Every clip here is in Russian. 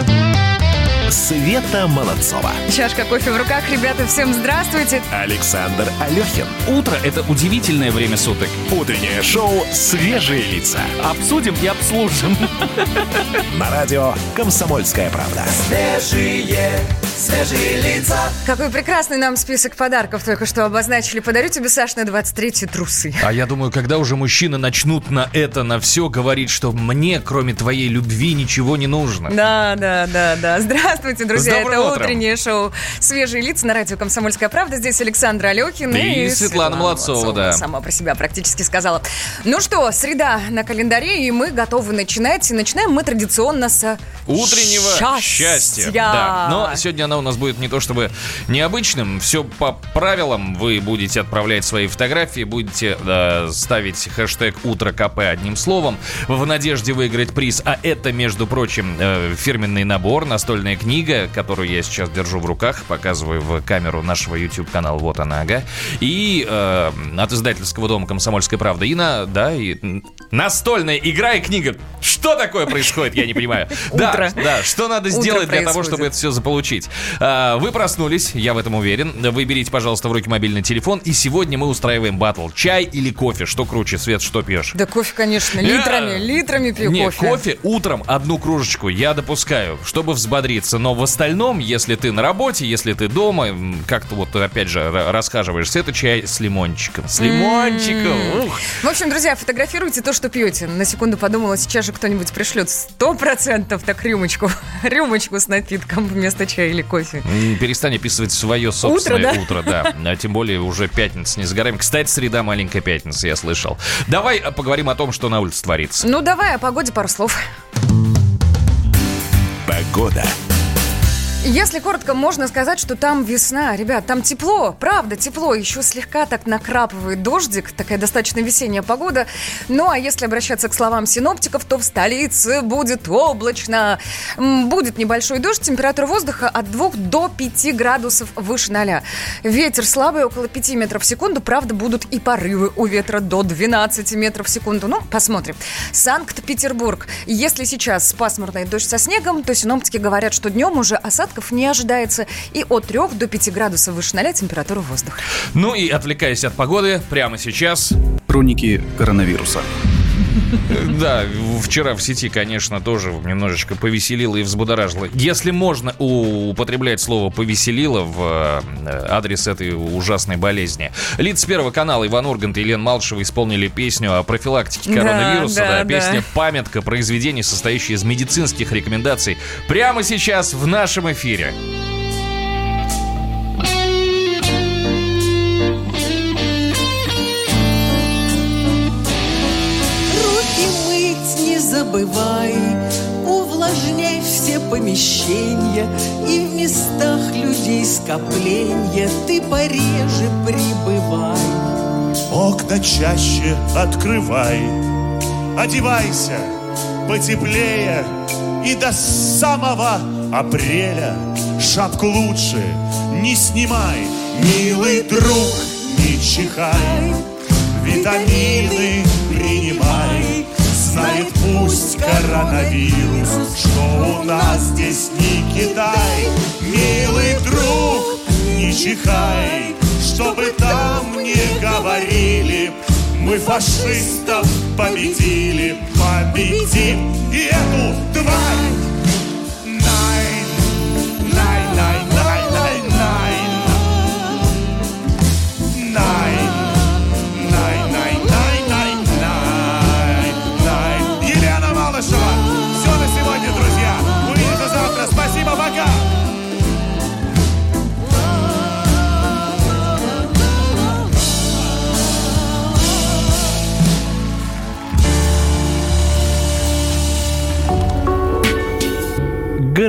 Thank you. Света Молодцова. Чашка кофе в руках. Ребята, всем здравствуйте. Александр Алехин. Утро – это удивительное время суток. Утреннее шоу «Свежие лица». Обсудим и обслужим. На радио «Комсомольская правда». Свежие, свежие лица. Какой прекрасный нам список подарков только что обозначили. Подарю тебе, Саш, на 23 трусы. А я думаю, когда уже мужчины начнут на это, на все говорить, что мне, кроме твоей любви, ничего не нужно. Да, да, да, да. Здравствуйте, друзья. С добрым Это утром. утреннее шоу «Свежие лица» на радио «Комсомольская правда». Здесь Александр Алехин И Светлана Молодцова, да. Сама про себя практически сказала. Ну что, среда на календаре, и мы готовы начинать. И начинаем мы традиционно с Утреннего счастья. Да. Но сегодня она у нас будет не то чтобы необычным. Все по правилам. Вы будете отправлять свои фотографии, будете э, ставить хэштег «Утро КП» одним словом в надежде выиграть приз. А это, между прочим, э, фирменный набор, настольная книга, которую я сейчас держу в руках, показываю в камеру нашего YouTube-канала. Вот она, ага. И э, от издательского дома «Комсомольская правда». И на, да, и настольная игра и книга. Что такое происходит, я не понимаю. Да, да, что надо сделать для того, чтобы это все заполучить? А, Вы проснулись, я в этом уверен. Вы берите, пожалуйста, в руки мобильный телефон. И сегодня мы устраиваем батл. Чай или кофе? Что круче, Свет, что пьешь? Да кофе, конечно, литрами, литрами пью Не, кофе. кофе утром одну кружечку я допускаю, чтобы взбодриться. Но в остальном, если ты на работе, если ты дома, как-то вот опять же ра- расхаживаешься, это чай с лимончиком. С лимончиком. В общем, друзья, фотографируйте то, что пьете. На секунду подумала, сейчас же кто-нибудь пришлет сто процентов так рюмочку, рюмочку с напитком вместо чая или кофе. Перестань описывать свое собственное да? утро, да. А тем более уже пятница не за горами. Кстати, среда маленькая пятница, я слышал. Давай э, поговорим о том, что на улице творится. Ну, давай о погоде пару слов. Погода. Если коротко, можно сказать, что там весна. Ребят, там тепло, правда, тепло. Еще слегка так накрапывает дождик, такая достаточно весенняя погода. Ну, а если обращаться к словам синоптиков, то в столице будет облачно. Будет небольшой дождь, температура воздуха от 2 до 5 градусов выше 0. Ветер слабый, около 5 метров в секунду. Правда, будут и порывы у ветра до 12 метров в секунду. Ну, посмотрим. Санкт-Петербург. Если сейчас пасмурный дождь со снегом, то синоптики говорят, что днем уже осадков не ожидается. И от 3 до 5 градусов выше 0 температура воздуха. Ну и отвлекаясь от погоды, прямо сейчас Хроники коронавируса. Да, вчера в сети, конечно, тоже немножечко повеселило и взбудоражило. Если можно употреблять слово «повеселило» в э, адрес этой ужасной болезни. Лица Первого канала Иван Ургант и Елена Малышева исполнили песню о профилактике коронавируса. да, Да, да. песня «Памятка», произведение, состоящее из медицинских рекомендаций. Прямо сейчас в нашем эфире. Не забывай, увлажняй все помещения И в местах людей скопления. Ты пореже прибывай. Окна чаще открывай, одевайся потеплее и до самого апреля. Шапку лучше не снимай, милый друг, не чихай, витамины принимай. Знает пусть коронавирус, что у нас здесь не Китай. Милый друг, не чихай, чтобы там не говорили. Мы фашистов победили, победим и эту тварь.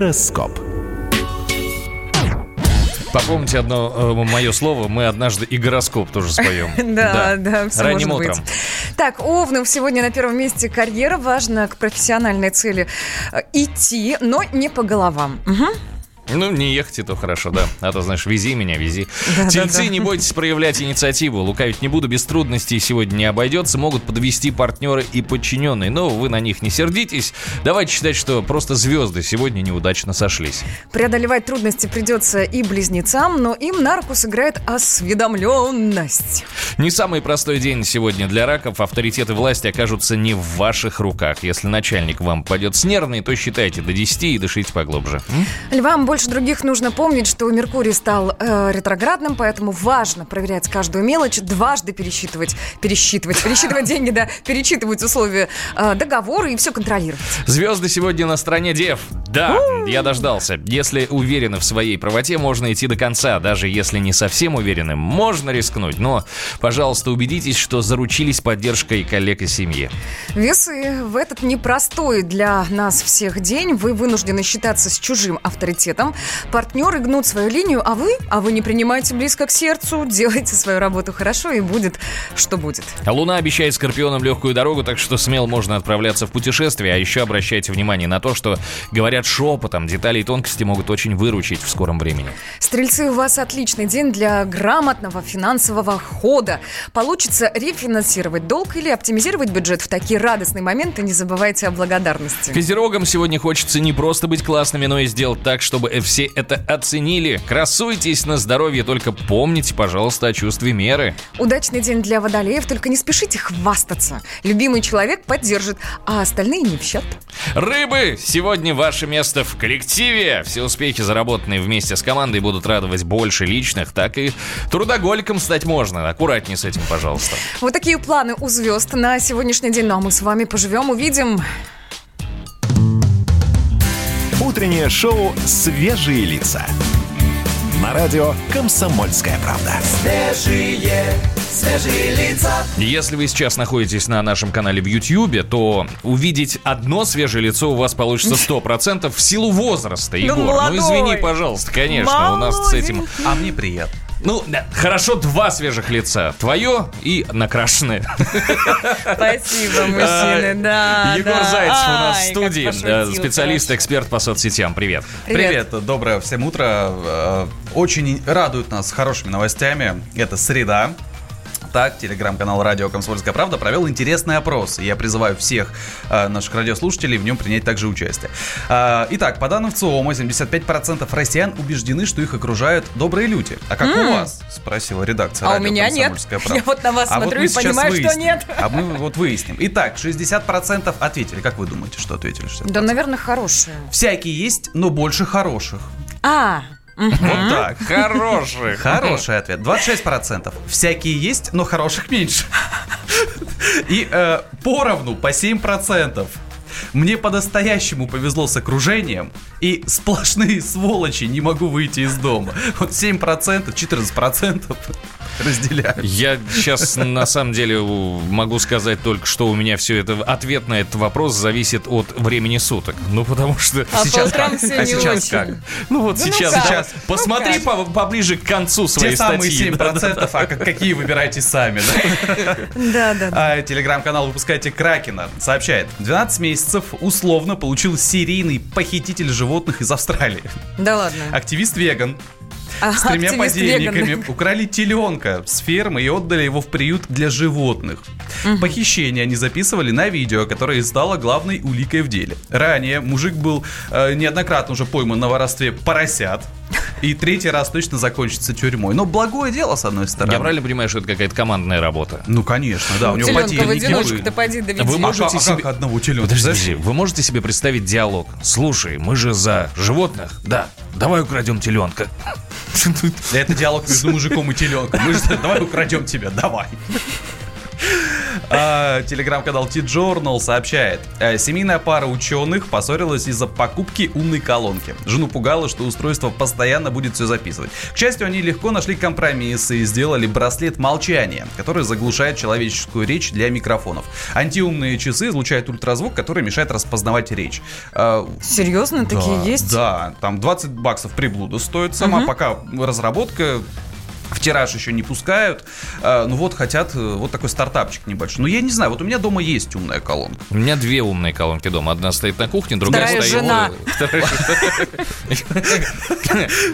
Гороскоп. Попомните одно мое слово, мы однажды и гороскоп тоже споем. Да, да, все Ранним утром. Так, Овнов сегодня на первом месте карьера. Важно к профессиональной цели э, идти, но не по головам. Ну, не ехать, это хорошо, да. А то, знаешь, вези меня, вези. Тельцы, не бойтесь проявлять инициативу. Лукавить не буду, без трудностей сегодня не обойдется. Могут подвести партнеры и подчиненные. Но вы на них не сердитесь. Давайте считать, что просто звезды сегодня неудачно сошлись. Преодолевать трудности придется и близнецам, но им на руку сыграет осведомленность. Не самый простой день сегодня для раков. Авторитеты власти окажутся не в ваших руках. Если начальник вам пойдет с нервной, то считайте до 10 и дышите поглубже. Львам больше других нужно помнить, что Меркурий стал э, ретроградным, поэтому важно проверять каждую мелочь, дважды пересчитывать, пересчитывать, пересчитывать деньги, да, перечитывать условия э, договора и все контролировать. Звезды сегодня на стороне дев. Да, я дождался. Если уверены в своей правоте, можно идти до конца. Даже если не совсем уверены, можно рискнуть. Но, пожалуйста, убедитесь, что заручились поддержкой коллег и семьи. Весы в этот непростой для нас всех день вы вынуждены считаться с чужим авторитетом. Партнеры гнут свою линию, а вы? А вы не принимаете близко к сердцу, делайте свою работу хорошо и будет, что будет. А Луна обещает Скорпионам легкую дорогу, так что смело можно отправляться в путешествие. А еще обращайте внимание на то, что говорят шепотом, детали и тонкости могут очень выручить в скором времени. Стрельцы, у вас отличный день для грамотного финансового хода. Получится рефинансировать долг или оптимизировать бюджет в такие радостные моменты. Не забывайте о благодарности. Козерогам сегодня хочется не просто быть классными, но и сделать так, чтобы все это оценили. Красуйтесь на здоровье, только помните, пожалуйста, о чувстве меры. Удачный день для водолеев, только не спешите хвастаться. Любимый человек поддержит, а остальные не в счет. Рыбы! Сегодня ваше место в коллективе. Все успехи, заработанные вместе с командой, будут радовать больше личных, так и трудоголиком стать можно. Аккуратнее с этим, пожалуйста. Вот такие планы у звезд на сегодняшний день. Ну а мы с вами поживем, увидим. Утреннее шоу «Свежие лица». На радио «Комсомольская правда». Свежие, свежие лица. Если вы сейчас находитесь на нашем канале в YouTube, то увидеть одно свежее лицо у вас получится 100% в силу возраста, Егор. Ну, извини, пожалуйста, конечно, у нас с этим... А мне приятно. Ну, да, хорошо, два свежих лица. Твое и накрашенное. Спасибо, мужчины, да. Егор. Зайцев у нас в студии, специалист, эксперт по соцсетям. Привет. Привет. Привет, доброе всем утро. Э, Очень радует нас хорошими новостями. Это среда. Так, телеграм-канал «Радио Комсомольская правда» провел интересный опрос. и Я призываю всех э, наших радиослушателей в нем принять также участие. Э, итак, по данным ВЦИОМа, 75% россиян убеждены, что их окружают добрые люди. А как у вас? Спросила редакция А у «Радио меня нет. Правда». Я вот на вас А смотрю мы и понимаю, что выясним. нет. А мы вот выясним. Итак, 60% ответили. Как вы думаете, что ответили 60%? Да, наверное, хорошие. Всякие есть, но больше хороших. А, Вот так. Хороший. Хороший ответ. 26%. Всякие есть, но хороших меньше. И э, поровну по 7%. Мне по-настоящему повезло с окружением, и сплошные сволочи не могу выйти из дома. Вот 7%, 14% разделяю. Я сейчас на самом деле могу сказать только, что у меня все это ответ на этот вопрос зависит от времени суток. Ну потому что А сейчас как? все а не сейчас очень. как? Ну вот Ну, ну сейчас, как? сейчас. Ну Посмотри по- поближе к концу своей Те самые статьи. 7%, а как- какие выбирайте сами, да? да, да. А, телеграм-канал «Выпускайте Кракена» сообщает, 12 месяцев условно получил серийный похититель животных из Австралии. Да ладно. Активист-веган с тремя активист подельниками веган. украли теленка с фермы и отдали его в приют для животных. Похищение они записывали на видео, которое стало главной уликой в деле. Ранее мужик был э, неоднократно уже пойман на воровстве поросят. И третий раз точно закончится тюрьмой. Но благое дело, с одной стороны. Я правильно понимаю, что это какая-то командная работа? Ну, конечно, да. У него Теленка в одиночку-то пойди доведи. Вы можете а себе- как одного теленка? Подождите, вы можете себе представить диалог? Слушай, мы же за животных. Да, давай украдем теленка. Это диалог между мужиком и теленком. Мы же давай украдем тебя, давай. А, Телеграм-канал T-Journal сообщает, э, семейная пара ученых поссорилась из-за покупки умной колонки. Жену пугало, что устройство постоянно будет все записывать. К счастью, они легко нашли компромисс и сделали браслет молчания, который заглушает человеческую речь для микрофонов. Антиумные часы излучают ультразвук, который мешает распознавать речь. А, Серьезно, такие есть? Да, там 20 баксов приблуда стоит сама, пока разработка в тираж еще не пускают. А, ну вот хотят э, вот такой стартапчик небольшой. Ну я не знаю, вот у меня дома есть умная колонка. У меня две умные колонки дома. Одна стоит на кухне, другая Вторая стоит... жена.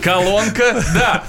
Колонка, да.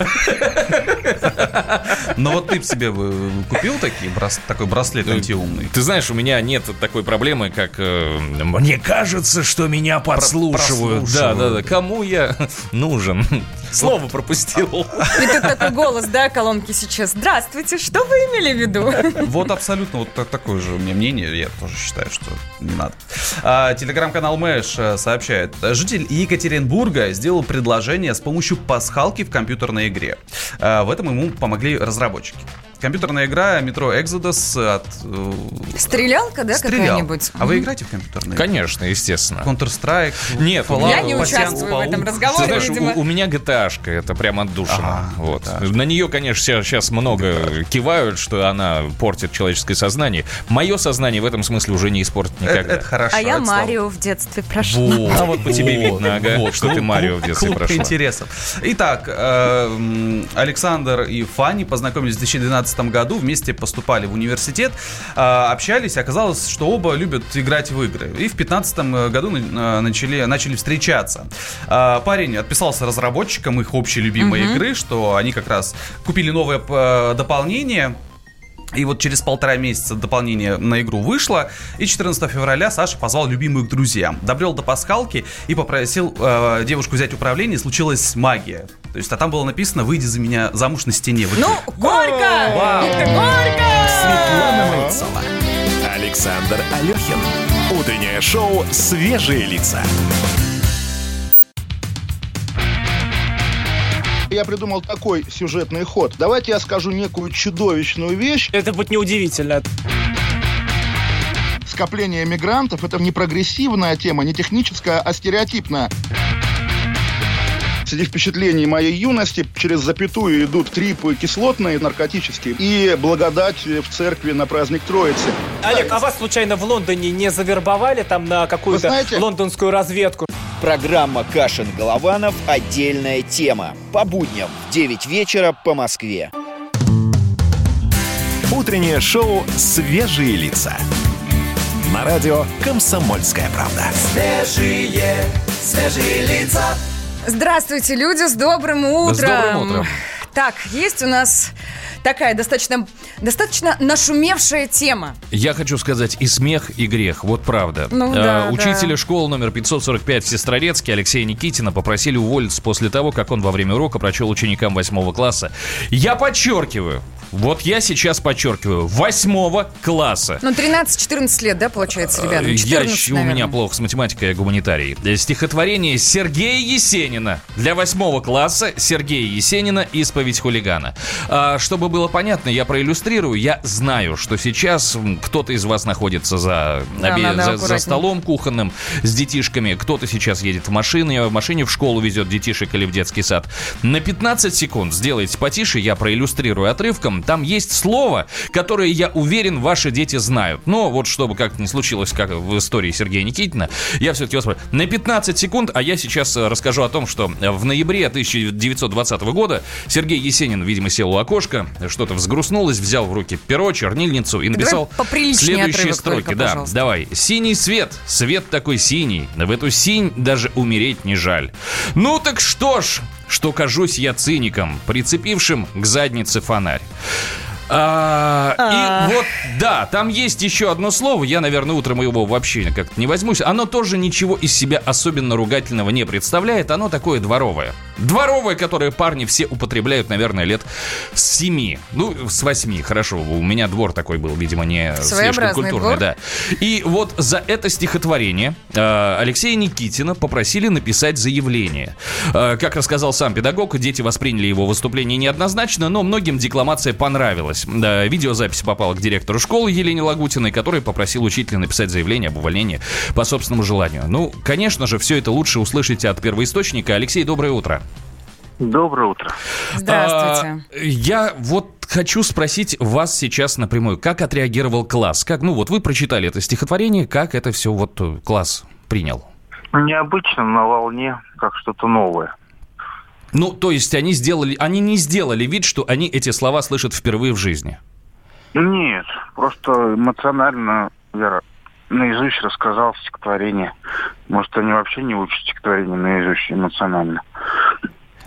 Но вот ты себе э, купил такие, такой браслет антиумный? Ты знаешь, у меня нет такой проблемы, как э, мне кажется, что меня подслушивают. Да, да, да. Кому я нужен? Слово пропустил. И тут такой голос, да, колонки сейчас. Здравствуйте, что вы имели в виду? Вот абсолютно вот так- такое же у меня мнение. Я тоже считаю, что не надо. А, Телеграм-канал Мэш э, сообщает. Житель Екатеринбурга сделал предложение с помощью пасхалки в компьютерной игре. А, В этом ему помогли разработчики. Компьютерная игра Metro Exodus от... э, Стрелялка, да, стрелял. какая-нибудь? А вы играете в компьютерные? Конечно, естественно. Counter-Strike? Нет, Fallout, Я не участвую в этом Паук? разговоре, Ты знаешь, видимо. у, у меня GTA-шка, это прям отдушина. Ага, вот. На нее, конечно, сейчас много кивают, что она портит человеческое сознание. Мое сознание в этом смысле уже не испортит Это, никогда. это хорошо. А я это Марио в детстве прошла. Вот. А вот по тебе видно, ага, Вот, что ты Марио в детстве прошла. интересов. Итак, э, Александр и Фанни познакомились в 2012 году, вместе поступали в университет, э, общались, оказалось, что оба любят играть в игры. И в 2015 году на- э, начали, начали встречаться. Э, Парень отписался разработчикам их общей любимой игры, что они как раз купили новое дополнение, и вот через полтора месяца дополнение на игру вышло, и 14 февраля Саша позвал любимых к друзьям. Добрел до пасхалки и попросил э, девушку взять управление, случилась магия. То есть, а там было написано «Выйди за меня замуж на стене». в игре. Ну, горько! Вау. Горько! Светлана Мальцова. Александр Алехин. Утреннее шоу «Свежие лица». Я придумал такой сюжетный ход. Давайте я скажу некую чудовищную вещь. Это будет неудивительно. Скопление мигрантов – это не прогрессивная тема, не техническая, а стереотипная. Среди впечатлений моей юности через запятую идут трипы кислотные, наркотические, и благодать в церкви на праздник Троицы. Олег, а вас случайно в Лондоне не завербовали там на какую-то знаете- лондонскую разведку? Программа «Кашин-Голованов. Отдельная тема». По будням в 9 вечера по Москве. Утреннее шоу «Свежие лица». На радио «Комсомольская правда». Свежие, свежие лица. Здравствуйте, люди, с добрым утром. С добрым утром. Так, есть у нас такая достаточно, достаточно нашумевшая тема. Я хочу сказать, и смех, и грех, вот правда. Ну А, да, Учителя да. школы номер 545 в Сестрорецке Алексея Никитина попросили уволиться после того, как он во время урока прочел ученикам 8 класса. Я подчеркиваю, вот я сейчас подчеркиваю, 8 класса. Ну, 13-14 лет, да, получается, ребята? Э, Я 14, у меня плохо с математикой, я гуманитарий. Стихотворение Сергея Есенина. Для восьмого класса Сергея Есенина «Исповедь хулигана». А, чтобы было понятно, я проиллюстрирую. Я знаю, что сейчас кто-то из вас находится за, Да, обе- за- за столом кухонным с детишками. Кто-то сейчас едет в машине, в машине в школу везет детишек или в детский сад. На 15 секунд сделайте потише, я проиллюстрирую отрывком. Там есть слово, которое, я уверен, ваши дети знают. Но вот чтобы как-то не случилось, как в истории Сергея Никитина, я все-таки вас прошу. На 15 секунд, а я сейчас э, расскажу о том, что в ноябре 1920 года Сергей Есенин, видимо, сел у окошка, что-то взгрустнулось, взял в руки перо, чернильницу и написал следующие строки. только, да, пожалуйста. давай. Синий свет, свет такой синий, в эту синь даже умереть не жаль. Ну так что ж, что кажусь я циником, прицепившим к заднице фонарь. А, и вот, да, там есть еще одно слово, я, наверное, утром его вообще как-то не возьмусь. Оно тоже ничего из себя особенно ругательного не представляет, оно такое дворовое. Дворовое, которое парни все употребляют, наверное, лет с семи, ну, с восьми, хорошо, у меня двор такой был, видимо, не слишком культурный, двор. да. И вот за это стихотворение э, Алексея Никитина попросили написать заявление. Э, как рассказал сам педагог, дети восприняли его выступление неоднозначно, но многим декламация понравилась. Да, видеозапись попала к директору школы Елене Лагутиной, который попросил учителя написать заявление об увольнении по собственному желанию. Ну, конечно же, все это лучше услышать от первоисточника. Алексей, доброе утро. Доброе утро. Здравствуйте. А, я вот хочу спросить вас сейчас напрямую, как отреагировал класс? Как, ну вот вы прочитали это стихотворение, как это все вот э, класс принял? Необычно, на волне, как что-то новое. Ну, то есть они сделали, они не сделали вид, что они эти слова слышат впервые в жизни. Нет, просто эмоционально я наизусть рассказал стихотворение. Может, они вообще не учат стихотворение наизусть эмоционально.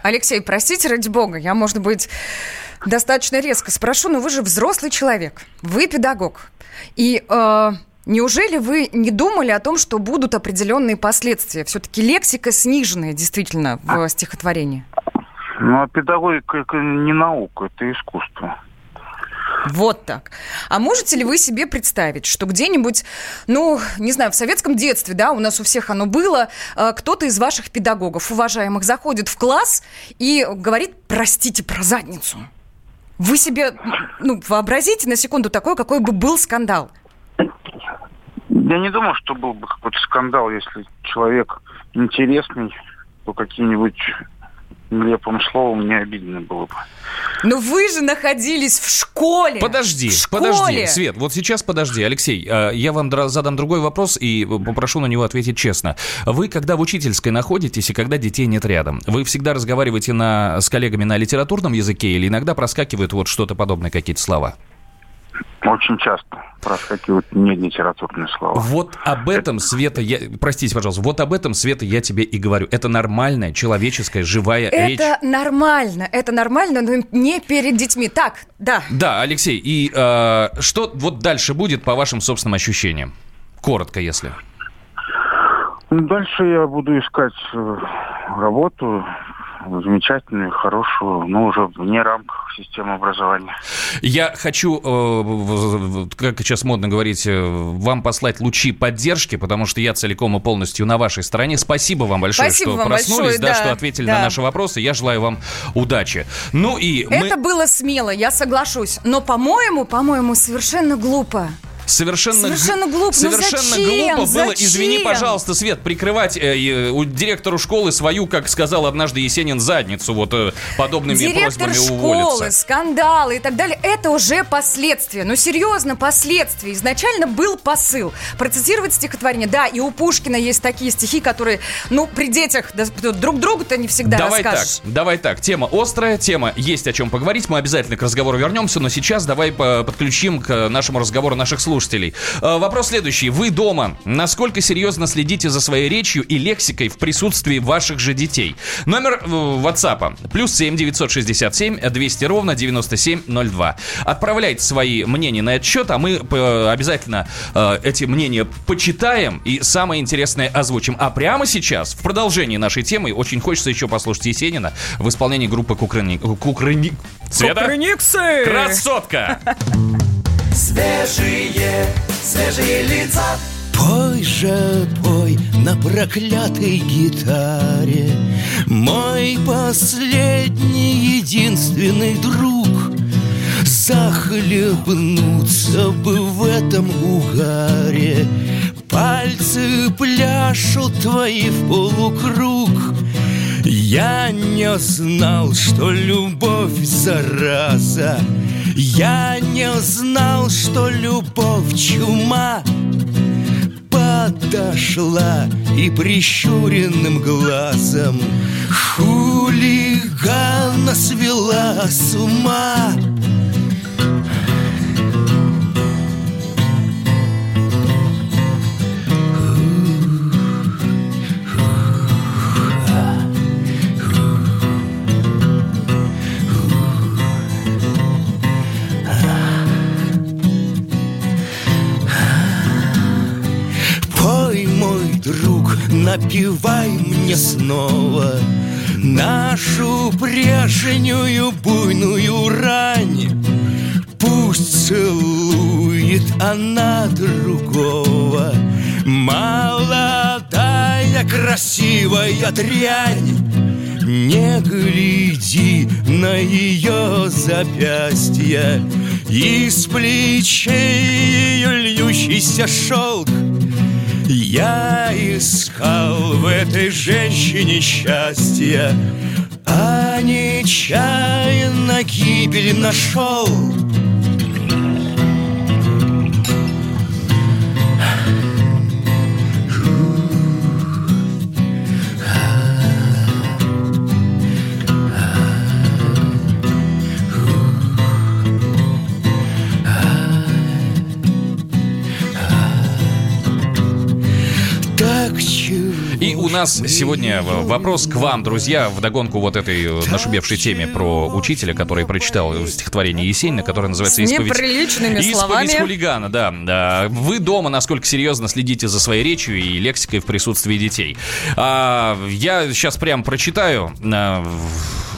Алексей, простите, ради бога, я, может быть, достаточно резко спрошу, но вы же взрослый человек, вы педагог. И э, неужели вы не думали о том, что будут определенные последствия? Все-таки лексика сниженная действительно в стихотворении. Ну, а педагогика это не наука, это искусство. Вот так. А можете ли вы себе представить, что где-нибудь, ну, не знаю, в советском детстве, да, у нас у всех оно было, э, кто-то из ваших педагогов, уважаемых, заходит в класс и говорит, простите, про задницу. Вы себе, ну, вообразите на секунду такой, какой бы был скандал. Я не думаю, что был бы какой-то скандал, если человек интересный, то какие-нибудь нелепым словом не обидно было бы. Но вы же находились в школе. Подожди, в школе. подожди, Свет, вот сейчас подожди, Алексей, а, я вам задам другой вопрос и попрошу на него ответить честно. Вы, когда в учительской находитесь и когда детей нет рядом, вы всегда разговариваете на, с коллегами на литературном языке или иногда проскакивают вот что-то подобное, какие-то слова? Очень часто проскакивают не литературные слова. Вот об этом, Света, я, простите, пожалуйста, вот об этом, Света, я тебе и говорю. Это нормальная, человеческая, живая это речь. Это нормально, это нормально, но не перед детьми. Так, да. Да, Алексей, и э, что вот дальше будет по вашим собственным ощущениям? Коротко, если. Дальше я буду искать э, работу, замечательную, хорошую, но уже вне рамках системы образования. Я хочу, э, как сейчас модно говорить, э, вам послать лучи поддержки, потому что я целиком и полностью на вашей стороне. Спасибо вам большое, Спасибо что вам проснулись, большое, да, да, что ответили да. на наши вопросы. Я желаю вам удачи. Ну и Это мы... было смело, я соглашусь. Но, по-моему, по-моему, совершенно глупо. Совершенно, Совершенно глупо. Совершенно ну зачем? глупо было, Зачем? извини, пожалуйста, Свет, прикрывать э, э, у директору школы свою, как сказал однажды Есенин, задницу вот э, подобными Директор просьбами школы, уволиться. скандалы и так далее, это уже последствия. Ну, серьезно, последствия. Изначально был посыл. Процитировать стихотворение. Да, и у Пушкина есть такие стихи, которые, ну, при детях да, друг другу-то не всегда давай расскажешь. так, давай так. Тема острая, тема есть о чем поговорить. Мы обязательно к разговору вернемся, но сейчас давай по- подключим к нашему разговору наших слушателей. Э, Вопрос следующий. Вы дома насколько серьезно следите за своей речью и лексикой в присутствии ваших же детей? Номер э, WhatsApp плюс 7 967 200 ровно 9702. Отправляйте свои мнения на этот счет, а мы э, обязательно эти мнения почитаем и самое интересное озвучим. А прямо сейчас, в продолжении нашей темы, очень хочется еще послушать Есенина в исполнении группы Кукрыни... Кукрыни... Кукрыниксы! Красотка! Свежие, свежие лица. Пой же, пой на проклятой гитаре. Мой последний, единственный друг. Захлебнуться бы в этом угаре. Пальцы пляшут твои в полукруг Я не знал, что любовь зараза. Я не знал, что любовь чума. Подошла и прищуренным глазом Хулигана свела с ума напивай мне снова Нашу прежнюю буйную рань. Пусть целует она другого Молодая красивая дрянь. Не гляди на ее запястье Из плечей ее льющийся шелк Я искал в этой женщине счастья А нечаянно гибель нашел нас сегодня вопрос к вам, друзья, в догонку вот этой нашумевшей теме про учителя, который прочитал стихотворение Есенина, которое называется «Исповедь». неприличными Исповедь словами. хулигана, да. Вы дома насколько серьезно следите за своей речью и лексикой в присутствии детей? А, я сейчас прям прочитаю.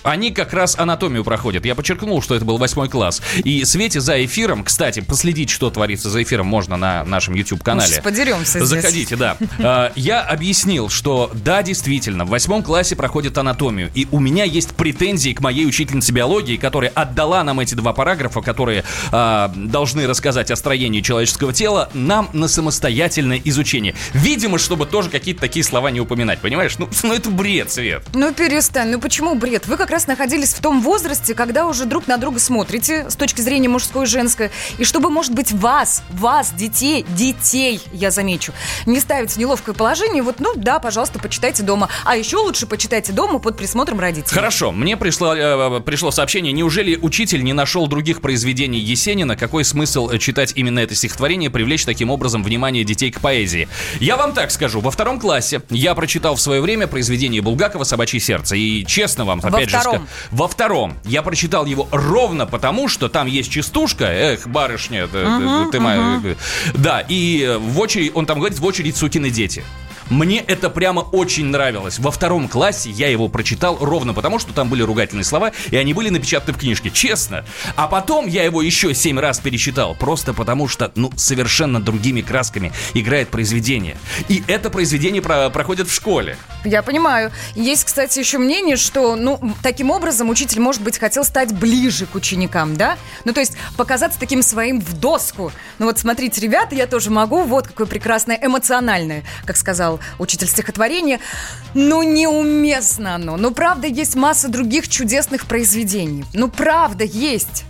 Они как раз анатомию проходят. Я подчеркнул, что это был восьмой класс. И Свете за эфиром, кстати, последить, что творится за эфиром, можно на нашем YouTube-канале. Подеремся Заходите, да. А, я объяснил, что да, действительно, в восьмом классе проходит анатомию. И у меня есть претензии к моей учительнице биологии, которая отдала нам эти два параграфа, которые а, должны рассказать о строении человеческого тела, нам на самостоятельное изучение. Видимо, чтобы тоже какие-то такие слова не упоминать, понимаешь? Ну, ну это бред, Свет. Ну перестань, ну почему бред? Вы как раз находились в том возрасте, когда уже друг на друга смотрите с точки зрения мужской и женской. И чтобы, может быть, вас, вас, детей, детей, я замечу, не ставить в неловкое положение, вот, ну да, пожалуйста, почитайте дома. А еще лучше почитайте дома под присмотром родителей. Хорошо, мне пришло, э, пришло сообщение, неужели учитель не нашел других произведений Есенина? Какой смысл э, читать именно это стихотворение, привлечь таким образом внимание детей к поэзии? Я вам так скажу, во втором классе я прочитал в свое время произведение Булгакова «Собачье сердце». И честно вам, опять же, втором. во втором я прочитал его ровно потому, что там есть частушка, эх, барышня, ты, Мгм, ты моя, мгм. да, и в очередь, он там говорит, в очередь сукины дети. Мне это прямо очень нравилось. Во втором классе я его прочитал ровно потому, что там были ругательные слова, и они были напечатаны в книжке, честно. А потом я его еще семь раз перечитал, просто потому что, ну, совершенно другими красками играет произведение. И это произведение про- проходит в школе. Я понимаю. Есть, кстати, еще мнение, что, ну, таким образом учитель, может быть, хотел стать ближе к ученикам, да? Ну, то есть показаться таким своим в доску. Ну, вот смотрите, ребята, я тоже могу, вот какое прекрасное, эмоциональное, как сказал учитель стихотворения. Ну, неуместно оно. Ну, правда, есть масса других чудесных произведений. Ну, правда, есть.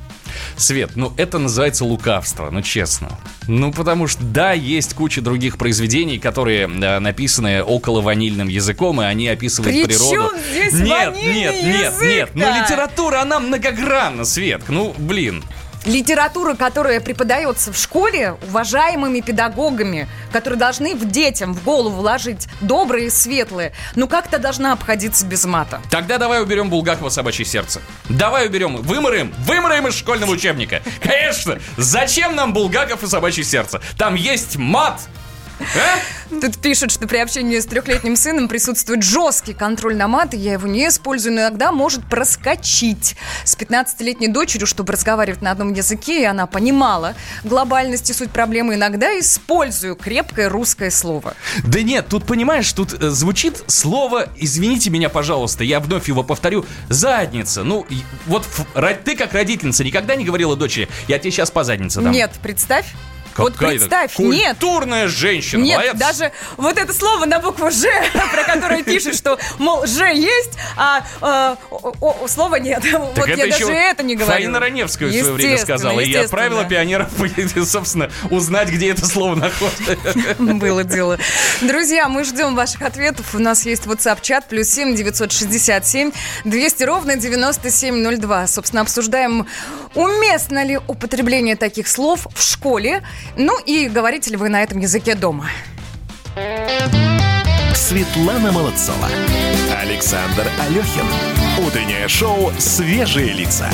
Свет, ну это называется лукавство, ну честно. Ну потому что да, есть куча других произведений, которые э, написаны около ванильным языком, и они описывают При природу. чем здесь нет, нет, нет, язык-то? нет. Ну литература, она многогранна, Свет. Ну, блин. Литература, которая преподается в школе уважаемыми педагогами, которые должны в детям в голову вложить добрые и светлые, ну как-то должна обходиться без мата. Тогда давай уберем Булгакова собачье сердце. Давай уберем, выморым, выморым из школьного учебника. Конечно, зачем нам Булгаков и собачье сердце? Там есть мат. А? Тут пишут, что при общении с трехлетним сыном присутствует жесткий контроль на мат, и я его не использую, но иногда может проскочить. С 15-летней дочерью, чтобы разговаривать на одном языке, и она понимала глобальность и суть проблемы, иногда использую крепкое русское слово. Да нет, тут понимаешь, тут э, звучит слово, извините меня, пожалуйста, я вновь его повторю, задница. Ну, вот ты как родительница никогда не говорила дочери, я тебе сейчас по заднице дам. Нет, представь. Вот Какая-то представь, нет. Культурная женщина. Нет, молодец. даже вот это слово на букву «Ж», про которое пишет, что, мол, «Ж» есть, а о- о- слова нет. Так вот это я даже это не говорю. Фаина Раневская в свое время сказала. И отправила пионеров, собственно, узнать, где это слово находится. Было дело. Друзья, мы ждем ваших ответов. У нас есть WhatsApp-чат плюс 7 967 200 ровно 9702. Собственно, обсуждаем, уместно ли употребление таких слов в школе. Ну и говорите ли вы на этом языке дома. Светлана Молодцова. Александр Алехин. Утреннее шоу «Свежие лица».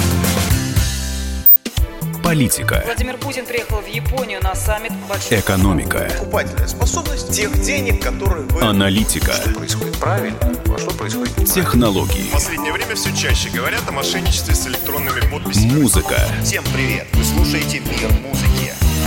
Политика, Владимир Путин приехал в Японию на саммит больших Экономика. Покупательная способность тех денег, которые вы... Аналитика. Что происходит правильно, а что происходит неправильно. Технологии. В последнее время все чаще говорят о мошенничестве с электронными подписями. Музыка. Всем привет! Вы слушаете «Мир музыки».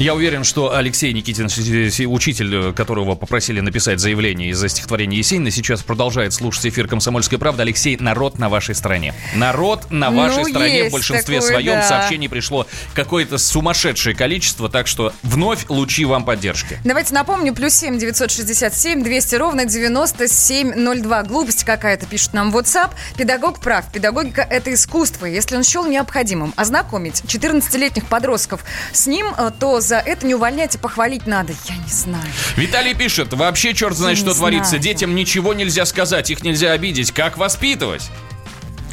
Я уверен, что Алексей Никитин, учитель, которого попросили написать заявление из-за стихотворения Есенина, сейчас продолжает слушать эфир «Комсомольская правда». Алексей, народ на вашей стороне. Народ на Ну, вашей стороне в большинстве такое, своем. да. Сообщений пришло какое-то сумасшедшее количество, так что вновь лучи вам поддержки. Давайте напомню, плюс 7 967 200 ровно 9702. Глупость какая-то, пишет нам в WhatsApp. Педагог прав. Педагогика – это искусство. Если он счел необходимым ознакомить 14-летних подростков с ним, э, то за это не увольнять и похвалить надо. Я не знаю. Виталий пишет, вообще черт знает, Я что творится. знаю. Детям ничего нельзя сказать, их нельзя обидеть. Как воспитывать?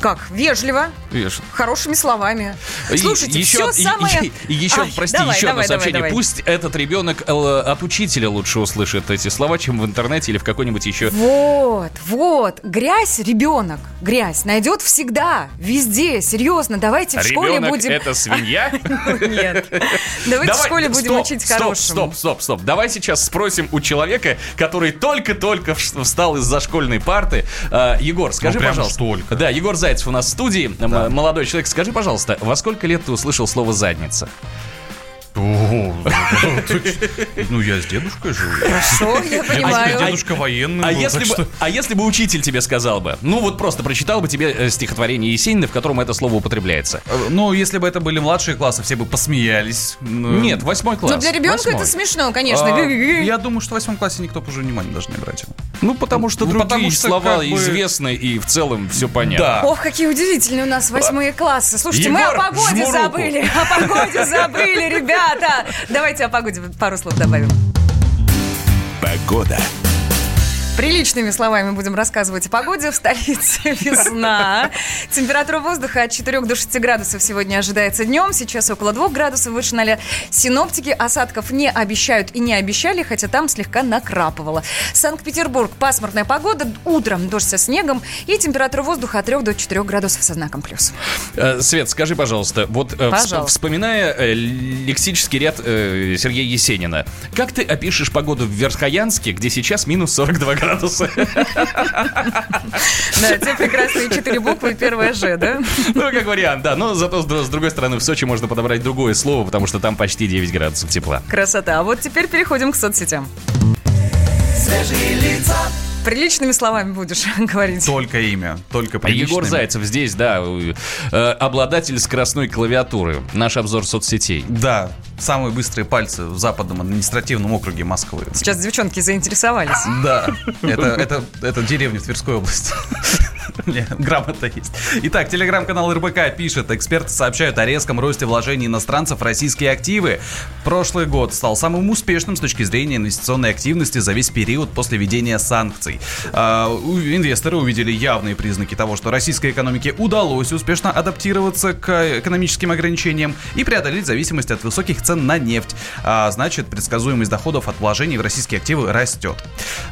Как? Вежливо, Видишь? хорошими словами. И Слушайте, еще, все и- самое... И, и еще, Ай, прости, давай, еще давай, одно давай, сообщение. давай. Пусть этот ребенок э, от учителя лучше услышит эти слова, чем в интернете или в какой-нибудь еще... Вот, вот. Грязь, ребенок, грязь найдет всегда, везде. Серьезно, давайте в школе Ребенок будем... это свинья? Нет. Давайте в Давай, школе будем учить хорошему. Стоп, стоп, стоп. Давай сейчас спросим у человека, который только-только встал из-за школьной парты. Э, Егор, скажи, Ну, пожалуйста. только. Да, Егор Зайцев у нас в студии. М- Молодой человек, скажи, пожалуйста, во сколько лет ты услышал слово «задница»? Ну, я с дедушкой живу. Хорошо, я понимаю. Дедушка военный А если, бы, а если бы учитель тебе сказал бы, ну вот просто прочитал бы тебе э, стихотворение Есенина, в котором это слово употребляется? Э, Ну, если бы это были младшие классы, все бы посмеялись. Ну, Нет, восьмой класс. Ну, для ребенка это смешно, конечно. а. Я думаю, что в восьмом классе никто уже внимания даже не обратил. Ну, потому что Ну, другие слова известны и в целом все понятно. Ох, какие удивительные у нас восьмые классы. Слушайте, мы о погоде забыли. О погоде забыли, ребята. Давайте о погоде пару слов добавим. Погода. Приличными словами будем рассказывать о погоде. В столице весна. Температура воздуха от 4 до 6 градусов сегодня ожидается днем. Сейчас около 2 градусов выше 0. Синоптики осадков не обещают и не обещали, хотя там слегка накрапывало. Санкт-Петербург. Пасмурная погода. Утром дождь со снегом. И температура воздуха от 3 до 4 градусов со знаком плюс. Э, Свет, скажи, пожалуйста, вот э, Пожалуйста. вспоминая э, лексический ряд Сергея Есенина, как ты опишешь погоду в Верхоянске, где сейчас минус 42 градуса? Да, те прекрасные четыре буквы и первая «Ж», да? Ну, как вариант, да. Но зато, с другой стороны, в Сочи можно подобрать другое слово, потому что там почти 9 градусов тепла. Красота. А вот теперь переходим к соцсетям. Свежие лица. Приличными словами будешь говорить. Только имя, только А Егор приличными. Зайцев здесь, да, э, обладатель скоростной клавиатуры. Наш обзор соцсетей. Да, самые быстрые пальцы в западном административном округе Москвы. Сейчас девчонки заинтересовались. Да, это, это, это деревня в Тверской области. Грамота есть. Итак, телеграм-канал РБК пишет, эксперты сообщают о резком росте вложений иностранцев в российские активы. Прошлый год стал самым успешным с точки зрения инвестиционной активности за весь период после введения санкций. А, инвесторы увидели явные признаки того, что российской экономике удалось успешно адаптироваться к экономическим ограничениям и преодолеть зависимость от высоких цен на нефть. А, значит, предсказуемость доходов от вложений в российские активы растет.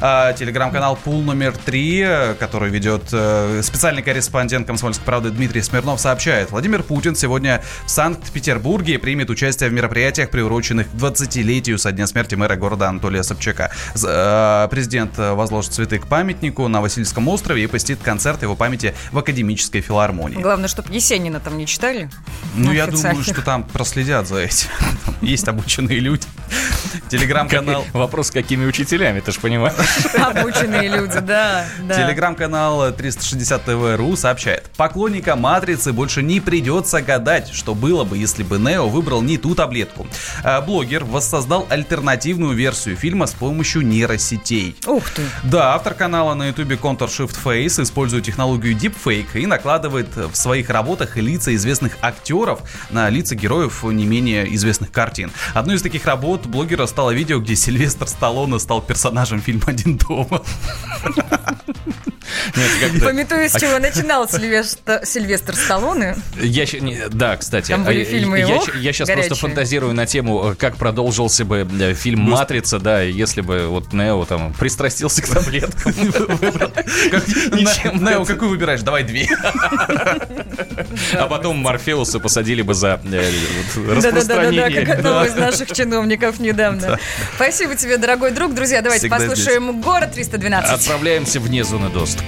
А, телеграм-канал Пул номер 3, который ведет э, специальный корреспондент «Комсомольской правды» Дмитрий Смирнов, сообщает, Владимир Путин сегодня в Санкт-Петербурге примет участие в мероприятиях, приуроченных к 20-летию со дня смерти мэра города Анатолия Собчака. Э, Президент э, возложит цветы к памятнику на Васильевском острове и посетит концерт его памяти в Академической филармонии. Главное, чтобы Есенина там не читали. Ну, я думаю, что там проследят за этим. Там Есть обученные люди. Телеграм-канал Вопрос, какими учителями, ты же понимаешь. Обученные люди, да. да. Телеграм-канал 360 ТВ.ру сообщает, поклонникам Матрицы больше не придется гадать, что было бы, если бы Нео выбрал не ту таблетку. А, Блогер воссоздал альтернативную версию фильма с помощью нейросетей. Ух ты. Да, автор канала на ютубе Counter Shift Face использует технологию Deepfake и накладывает в своих работах лица известных актеров на лица героев не менее известных картин. Одной из таких работ блогера стало видео, где Сильвестр Сталлоне стал персонажем фильма «Один дома». Пометуя, с чего начинал Сильвестр, Сталлоне. Я, да, кстати. Там были а, фильмы, я, ох, я сейчас просто фантазирую на тему, э, как продолжился бы э, фильм «Матрица», да, если бы вот Нео там пристрастился к таблеткам. Нео, какую выбираешь? Давай две. А потом Морфеуса посадили бы за э, вот, Да-да-да-да, распространение. как одного из наших чиновников недавно. Спасибо тебе, дорогой друг. Друзья, давайте послушаем «Город 312». Отправляемся вне зоны доступа.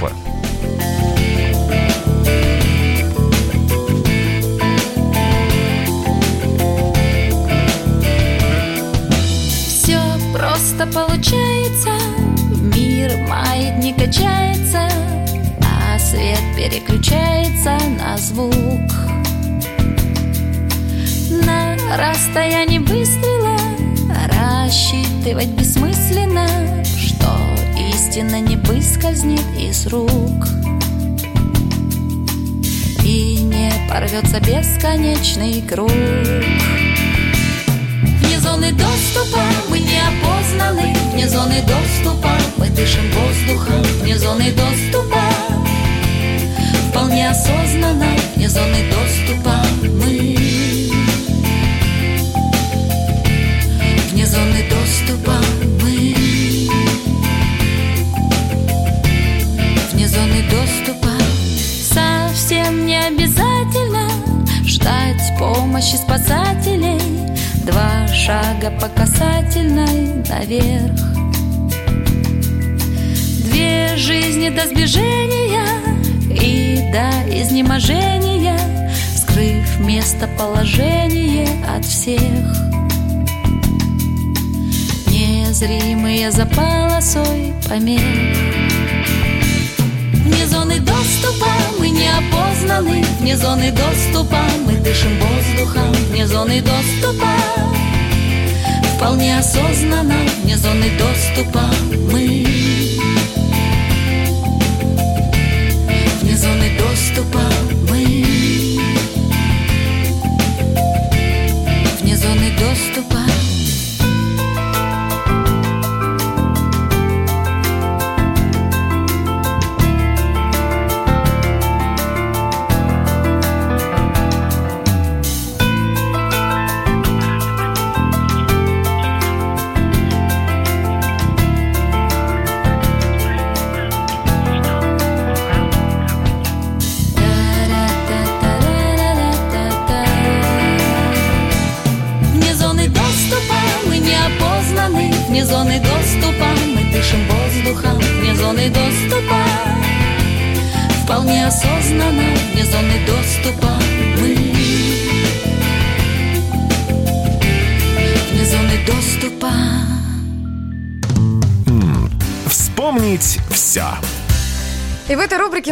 Просто получается Мир маятник качается А свет переключается на звук. На расстоянии выстрела Рассчитывать бессмысленно Что истина не выскользнет из рук. И не порвется бесконечный круг. Вне зоны доступа мы не опознаны. Вне зоны доступа мы дышим воздухом. Вне зоны доступа вполне осознанно. Вне зоны доступа мы. Вне зоны доступа мы зоны доступа. Совсем не обязательно Ждать помощи спасателей. Два шага по касательной наверх. Две жизни до сближения И до изнеможения Скрыв местоположение от всех. Незримые за полосой помех Вне зоны доступа мы не опознаны. Вне зоны доступа мы дышим воздухом. Вне зоны доступа вполне осознанно. Вне зоны доступа мы. Вне зоны доступа мы. Вне зоны доступа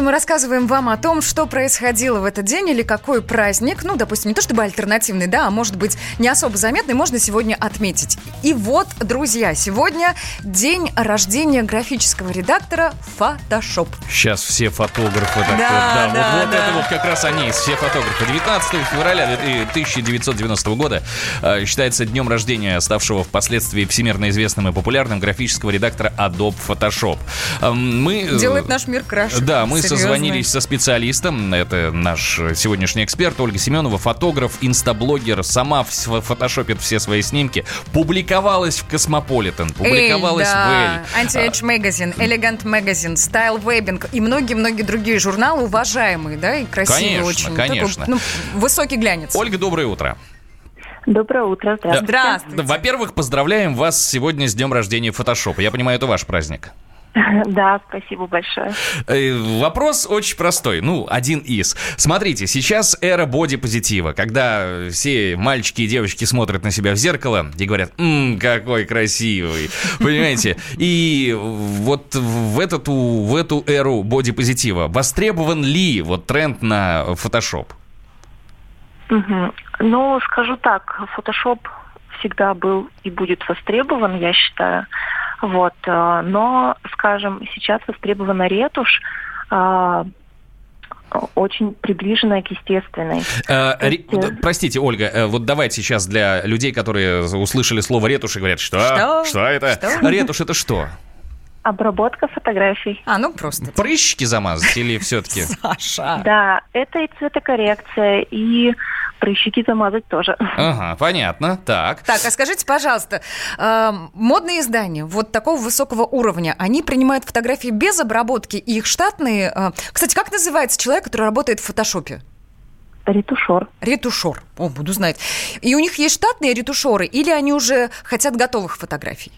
мы рассказываем вам о том, что происходило в этот день или какой праздник, ну, допустим, не то чтобы альтернативный, да, а может быть не особо заметный, можно сегодня отметить. И вот, друзья, сегодня день рождения графического редактора Photoshop. Сейчас все фотографы так Да, вот, да, да, вот, вот да. это вот как раз они, все фотографы. 19 февраля 1990 года э, считается днем рождения ставшего впоследствии всемирно известным и популярным графического редактора Adobe Photoshop. Э, Мы э, Делает наш мир краше. Да, мы Серьезно. созвонились со специалистом. Это наш сегодняшний эксперт Ольга Семенова, фотограф, инстаблогер. Сама в- фотошопит все свои снимки. Публиковалась в Космополитен, публиковалась Elle, в да. Elle. Anti-Age Magazine, Elegant Magazine, Style Wedding и многие-многие другие журналы уважаемые, да, и красивые Конечно, очень. конечно. Такой, ну, высокий глянец. Ольга, доброе утро. Доброе утро, здравствуйте. Да, Во-первых, поздравляем вас сегодня с днем рождения фотошопа. Я понимаю, это ваш праздник. Да, спасибо большое. Э, Вопрос очень простой. Ну, один из. Смотрите, сейчас эра бодипозитива, когда все мальчики и девочки смотрят на себя в зеркало и говорят, «Ммм, какой красивый. Понимаете? И вот в эту, в эту эру бодипозитива востребован ли вот тренд на фотошоп? Ну, скажу так, Photoshop всегда был и будет востребован, я считаю. Вот, э, но, скажем, сейчас востребована ретушь, э, очень приближенная к естественной. Э, ре- есть, э, Простите, Ольга, вот давайте сейчас для людей, которые услышали слово ретушь и говорят, что? Что? это? Что? Ретушь это что? Обработка фотографий. А, ну просто. Прыщики замазать или все-таки? Саша. Да, это и цветокоррекция, и прыщики замазать тоже. Ага, понятно. Так. Так, а скажите, пожалуйста, э, модные издания вот такого высокого уровня, они принимают фотографии без обработки, и их штатные... э, Кстати, как называется человек, который работает в фотошопе? Ретушер. Ретушер. О, буду знать. И у них есть штатные ретушеры, или они уже хотят готовых фотографий?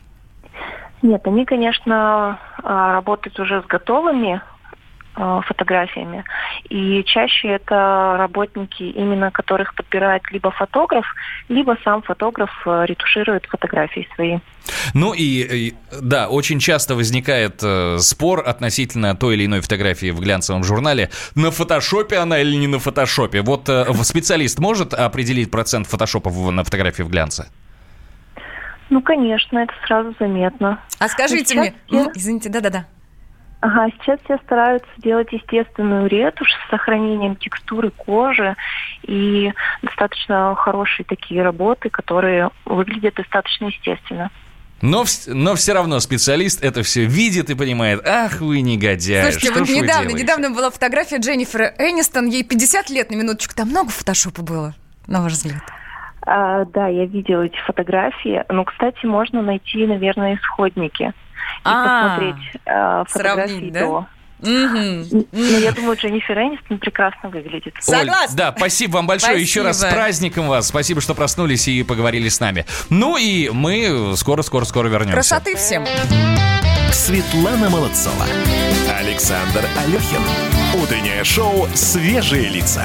Нет, они, конечно, а, работают уже с готовыми э, фотографиями. И чаще это работники, именно которых подбирает либо фотограф, либо сам фотограф э, ретуширует фотографии свои. Ну и, и да, очень часто возникает э, спор относительно той или иной фотографии в глянцевом журнале. На фотошопе она или не на фотошопе? Вот э, специалист может определить процент фотошопа на фотографии в глянце? Ну, конечно, это сразу заметно. А скажите мне, я... извините, да-да-да. Ага, сейчас все стараются делать естественную ретушь с сохранением текстуры кожи и достаточно хорошие такие работы, которые выглядят достаточно естественно. Но, но все равно специалист это все видит и понимает. Ах, вы негодяй. Слушайте, что вот недавно, недавно была фотография Дженнифер Энистон. Ей 50 лет на минуточку. Там много фотошопа было, на ваш взгляд? А, да, я видела эти фотографии. Ну, кстати, можно найти, наверное, исходники. И а, посмотреть а, фотографии да? до. Угу. Ну, я думаю, Дженнифер Энистон прекрасно выглядит. Согласна. Оль, да, спасибо вам большое. Спасибо. Еще раз с праздником вас. Спасибо, что проснулись и поговорили с нами. Ну и мы скоро-скоро-скоро вернемся. Красоты всем. Светлана Молодцова. Александр Алехин. Утреннее шоу «Свежие лица».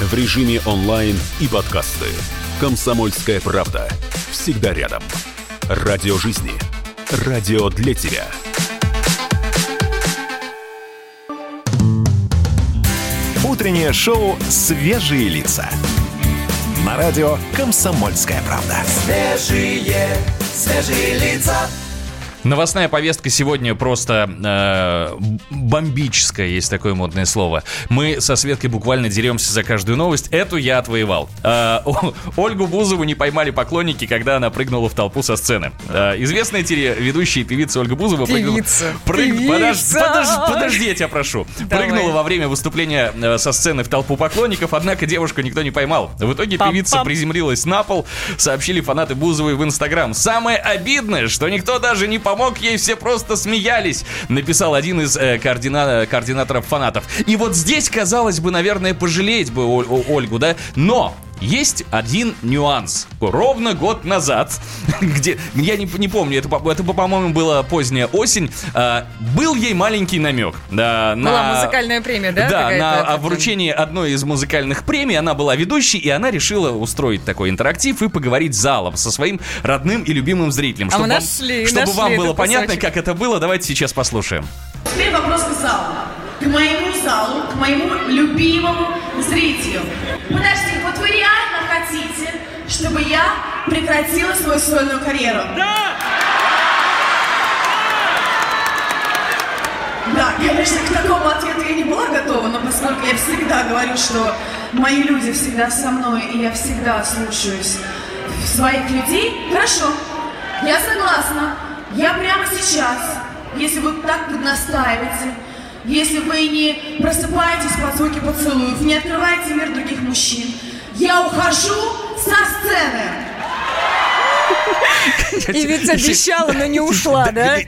В режиме онлайн и подкасты. «Комсомольская правда». Всегда рядом. Радио жизни. Радио для тебя. Утреннее шоу «Свежие лица». На радио «Комсомольская правда». Свежие, свежие лица. Новостная повестка сегодня просто э, бомбическая, есть такое модное слово. Мы со Светкой буквально деремся за каждую новость. Эту я отвоевал. Э, Ольгу Бузову не поймали поклонники, когда она прыгнула в толпу со сцены. Э, известная ведущая певица Ольга Бузова прыгнула... Прыг, певица. Подожди, подожди, я тебя прошу. Давай. Прыгнула во время выступления э, со сцены в толпу поклонников, однако девушку никто не поймал. В итоге Пам-пам. певица приземлилась на пол, сообщили фанаты Бузовой в Инстаграм. Самое обидное, что никто даже не помог ей, все просто смеялись, написал один из э, координа... координаторов фанатов. И вот здесь, казалось бы, наверное, пожалеть бы Оль- Ольгу, да? Но есть один нюанс. Ровно год назад, где, я не, не помню, это, это по-моему, была поздняя осень, э, был ей маленький намек. Да, на, была музыкальная премия, да? Да, на вручении одной из музыкальных премий она была ведущей, и она решила устроить такой интерактив и поговорить с залом, со своим родным и любимым зрителем. Чтобы, а мы нашли, вам, чтобы нашли вам было понятно, как это было, давайте сейчас послушаем. Теперь вопрос к залу. К моему залу, к моему любимому зрителю. Подожди, вот вы реально хотите, чтобы я прекратила свою сольную карьеру? Да! Да, конечно, к такому ответу я не была готова, но поскольку я всегда говорю, что мои люди всегда со мной, и я всегда слушаюсь своих людей, хорошо, я согласна. Я прямо сейчас, если вы так настаиваете, если вы не просыпаетесь под звуки поцелуев, не открываете мир других мужчин, я ухожу со сцены. И ведь обещала, но не ушла, да?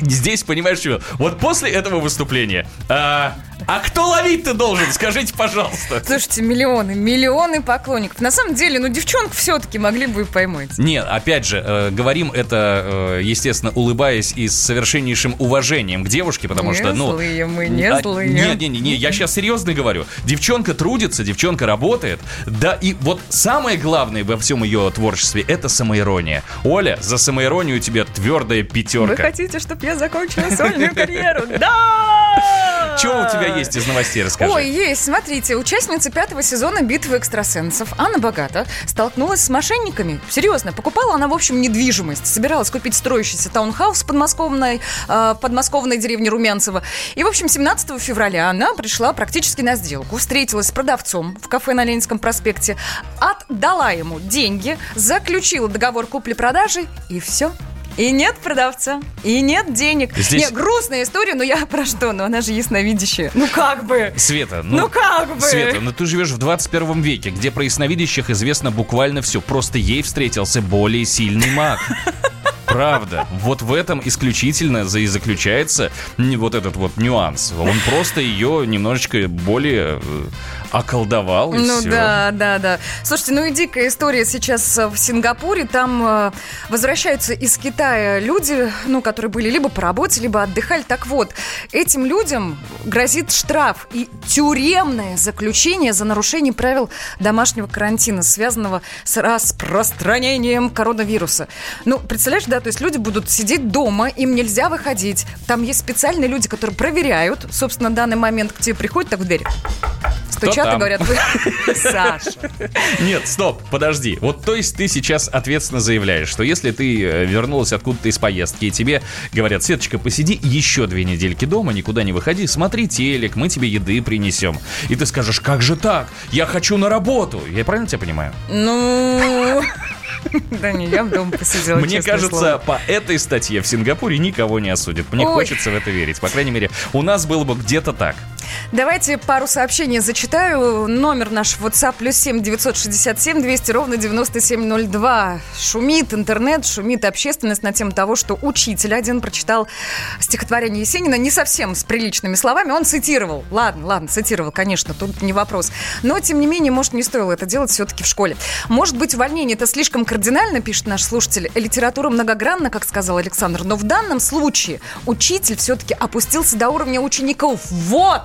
Здесь, понимаешь, что? Вот после этого выступления а, а кто ловить-то должен? Скажите, пожалуйста. Слушайте, миллионы, миллионы поклонников. На самом деле, ну, девчонку все-таки могли бы поймать. Нет, опять же, э, говорим это, э, естественно, улыбаясь и с совершеннейшим уважением к девушке, потому не что, ну... злые мы, не а, злые. Нет, нет, нет, я сейчас серьезно говорю. Девчонка трудится, девчонка работает. Да, и вот самое главное во всем ее творчестве – это самоирония. Оля, за самоиронию у тебя твердая пятерка. Вы хотите, чтобы я закончила сольную карьеру? Да! Чего у тебя есть из новостей, расскажи. Ой, есть. Смотрите, участница пятого сезона «Битвы экстрасенсов» Анна Богата столкнулась с мошенниками. Серьезно, покупала она, в общем, недвижимость. Собиралась купить строящийся таунхаус в подмосковной, э, подмосковной деревне Румянцево. И, в общем, 17 февраля она пришла практически на сделку. Встретилась с продавцом в кафе на Ленинском проспекте, отдала ему деньги, заключила договор купли-продажи и все. И нет продавца, и нет денег. Здесь- Не, грустная история, но я про что? Ну она же ясновидящая. Ну как бы? Света, ну, Ну как бы? Света, ну ты живешь в 21 веке, где про ясновидящих известно буквально все. Просто ей встретился более сильный маг. Правда. Вот в этом исключительно и заключается вот этот вот нюанс. Он просто ее немножечко более э, околдовал и Ну все. да, да, да. Слушайте, ну и дикая история сейчас э, в Сингапуре. Там э, возвращаются из Китая люди, ну, которые были либо по работе, либо отдыхали. Так вот, этим людям грозит штраф и тюремное заключение за нарушение правил домашнего карантина, связанного с распространением коронавируса. Ну, представляешь, да, то есть люди будут сидеть дома, им нельзя выходить. Там есть специальные люди, которые проверяют, собственно, данный момент к тебе приходят так в дверь. Стучат и говорят, вы... Саша. Нет, стоп, подожди. Вот то есть ты сейчас ответственно заявляешь, что если ты э, вернулась откуда-то из поездки, и тебе говорят, Светочка, посиди еще две недельки дома, никуда не выходи, смотри телек, мы тебе еды принесем. И ты скажешь, как же так? Я хочу на работу. Я правильно тебя понимаю? Ну... Да не, я в дома посидела, Мне кажется, слово. по этой статье в Сингапуре никого не осудят. Мне Ой. хочется в это верить. По крайней мере, у нас было бы где-то так. Давайте пару сообщений зачитаю. Номер наш WhatsApp плюс 7 967 200 ровно 9702. Шумит интернет, шумит общественность на тему того, что учитель один прочитал стихотворение Есенина не совсем с приличными словами. Он цитировал. Ладно, ладно, цитировал, конечно, тут не вопрос. Но, тем не менее, может, не стоило это делать все-таки в школе. Может быть, увольнение это слишком кардинально, пишет наш слушатель. Литература многогранна, как сказал Александр. Но в данном случае учитель все-таки опустился до уровня учеников. Вот!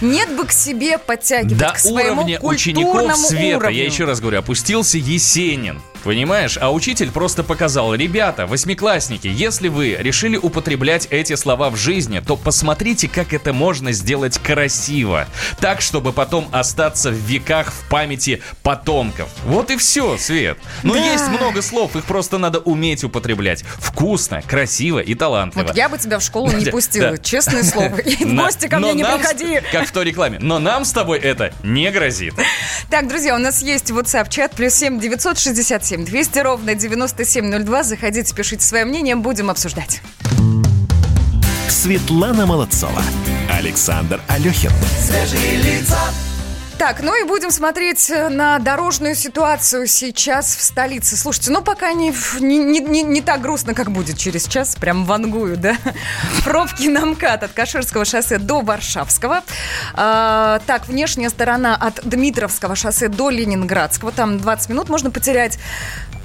Нет бы к себе подтягивать, До к своему уровня учеников света, уровню. я еще раз говорю, опустился Есенин. Понимаешь? А учитель просто показал, ребята, восьмиклассники, если вы решили употреблять эти слова в жизни, то посмотрите, как это можно сделать красиво. Так, чтобы потом остаться в веках в памяти потомков. Вот и все, Свет. Но Да. есть много слов, их просто надо уметь употреблять. Вкусно, красиво и талантливо. Вот я бы тебя в школу не пустила, да. честное слово. И в гости ко мне не приходи. Как в той рекламе. Но нам с тобой это не грозит. Так, друзья, у нас есть WhatsApp чат плюс 7 967 200 ровно 9702. Заходите, пишите свое мнение, будем обсуждать. Светлана Молодцова. Александр Алехин. Свежие лица. Так, ну и будем смотреть э, на дорожную ситуацию сейчас в столице. Слушайте, ну пока не, не, не- не так грустно, как будет через час, прям вангую, да? Пробки на МКАД от Каширского шоссе до Варшавского. А, так, внешняя сторона от Дмитровского шоссе до Ленинградского. Там 20 минут можно потерять.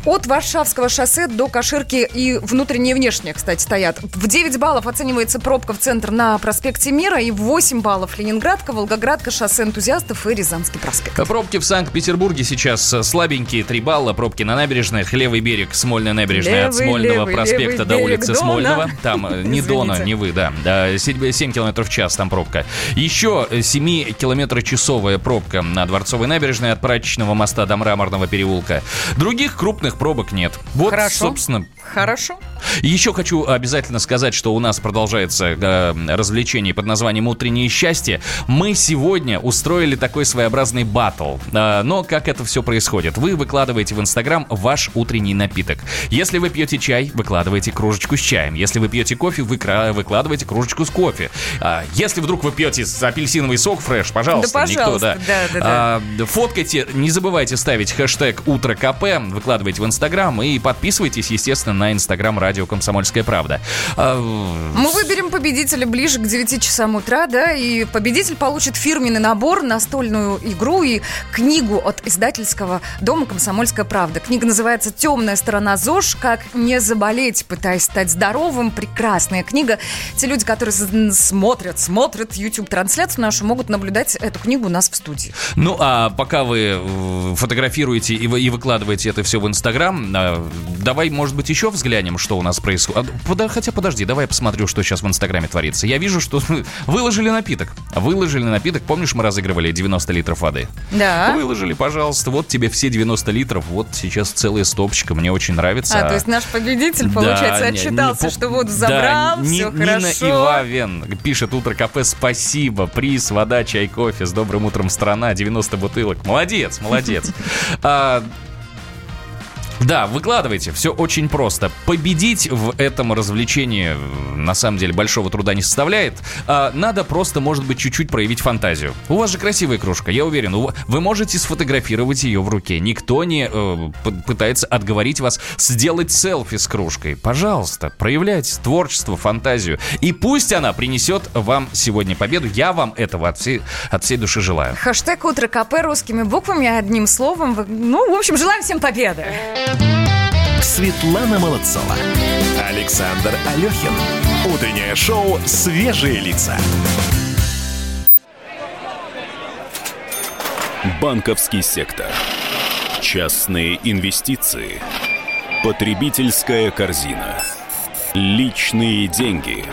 От Варшавского шоссе до Каширки и внутренние и внешние, кстати, стоят. В 9 баллов оценивается пробка в центр на проспекте Мира и в 8 баллов Ленинградка, Волгоградка, шоссе энтузиастов и Рязанский проспект. Пробки в Санкт-Петербурге сейчас слабенькие, 3 балла. Пробки на набережных. Левый берег, Смольная набережная от Левый, Смольного левый, проспекта левый до берег улицы Дона. Смольного. Там э, не. Дона, не вы, да. да 7, 7 километров в час там пробка. Еще 7 километрочасовая пробка на Дворцовой набережной от Прачечного моста до Мраморного переулка. Других крупных пробок нет. Вот, Хорошо. собственно, Хорошо. Еще хочу обязательно сказать, что у нас продолжается э, развлечение под названием «Утреннее счастье». Мы сегодня устроили такой своеобразный батл. Э, но как это все происходит? Вы выкладываете в Инстаграм ваш утренний напиток. Если вы пьете чай, выкладываете кружечку с чаем. Если вы пьете кофе, вы выкладываете кружечку с кофе. А если вдруг вы пьете апельсиновый сок фреш, пожалуйста, Да, никто, пожалуйста, да, да, да. А, Фоткайте, не забывайте ставить хэштег «Утро КП», выкладывайте в Инстаграм и подписывайтесь, естественно, на Инстаграм радио «Комсомольская правда». А, Мы выберем победителя ближе к 9 часам утра, да, и победитель получит фирменный набор, настольную игру и книгу от издательского дома «Комсомольская правда». Книга называется «Темная сторона ЗОЖ. Как не заболеть, пытаясь стать здоровым». Прекрасная книга. Те люди, которые смотрят, смотрят YouTube-трансляцию нашу, могут наблюдать эту книгу у нас в студии. Ну, а пока вы фотографируете и, вы- и выкладываете это все в Инстаграм, э, давай, может быть, еще взглянем, что у нас происходит. А, пода- Хотя, подожди, давай я посмотрю, что сейчас в Инстаграме творится. Я вижу, что выложили напиток. Выложили напиток. Помнишь, мы разыгрывали 90 литров воды? Да. Выложили, пожалуйста. Вот тебе все 90 литров. Вот сейчас целая стопочка. Мне очень нравится. А, то есть наш победитель, Да, получается, не- отчитался, не по- что воду Да, забрал, Ни- все Нина хорошо. Ивавен пишет «Утро кафе, спасибо, приз, вода, чай, кофе, с добрым утром, страна, 90 бутылок». Молодец, молодец. Да, выкладывайте. Все очень просто. Победить в этом развлечении на самом деле большого труда не составляет. А надо просто, может быть, чуть-чуть проявить фантазию. У вас же красивая кружка, я уверен. Вы можете сфотографировать ее в руке. Никто не э, пытается отговорить вас сделать селфи с кружкой. Пожалуйста, проявляйте творчество, фантазию. И пусть она принесет вам сегодня победу. Я вам этого от всей, от всей души желаю. Хэштег «Утро КП» русскими буквами, одним словом. Ну, в общем, желаем всем победы. Светлана Молодцова. Александр Алехин. Утреннее шоу «Свежие лица». Банковский сектор. Частные инвестиции. Потребительская корзина. Личные деньги.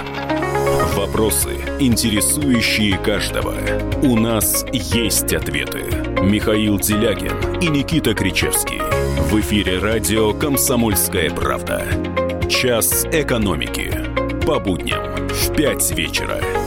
Вопросы, интересующие каждого. У нас есть ответы. Михаил Делягин и Никита Кричевский. В эфире радио «Комсомольская правда». Час экономики. По будням в 5 вечера.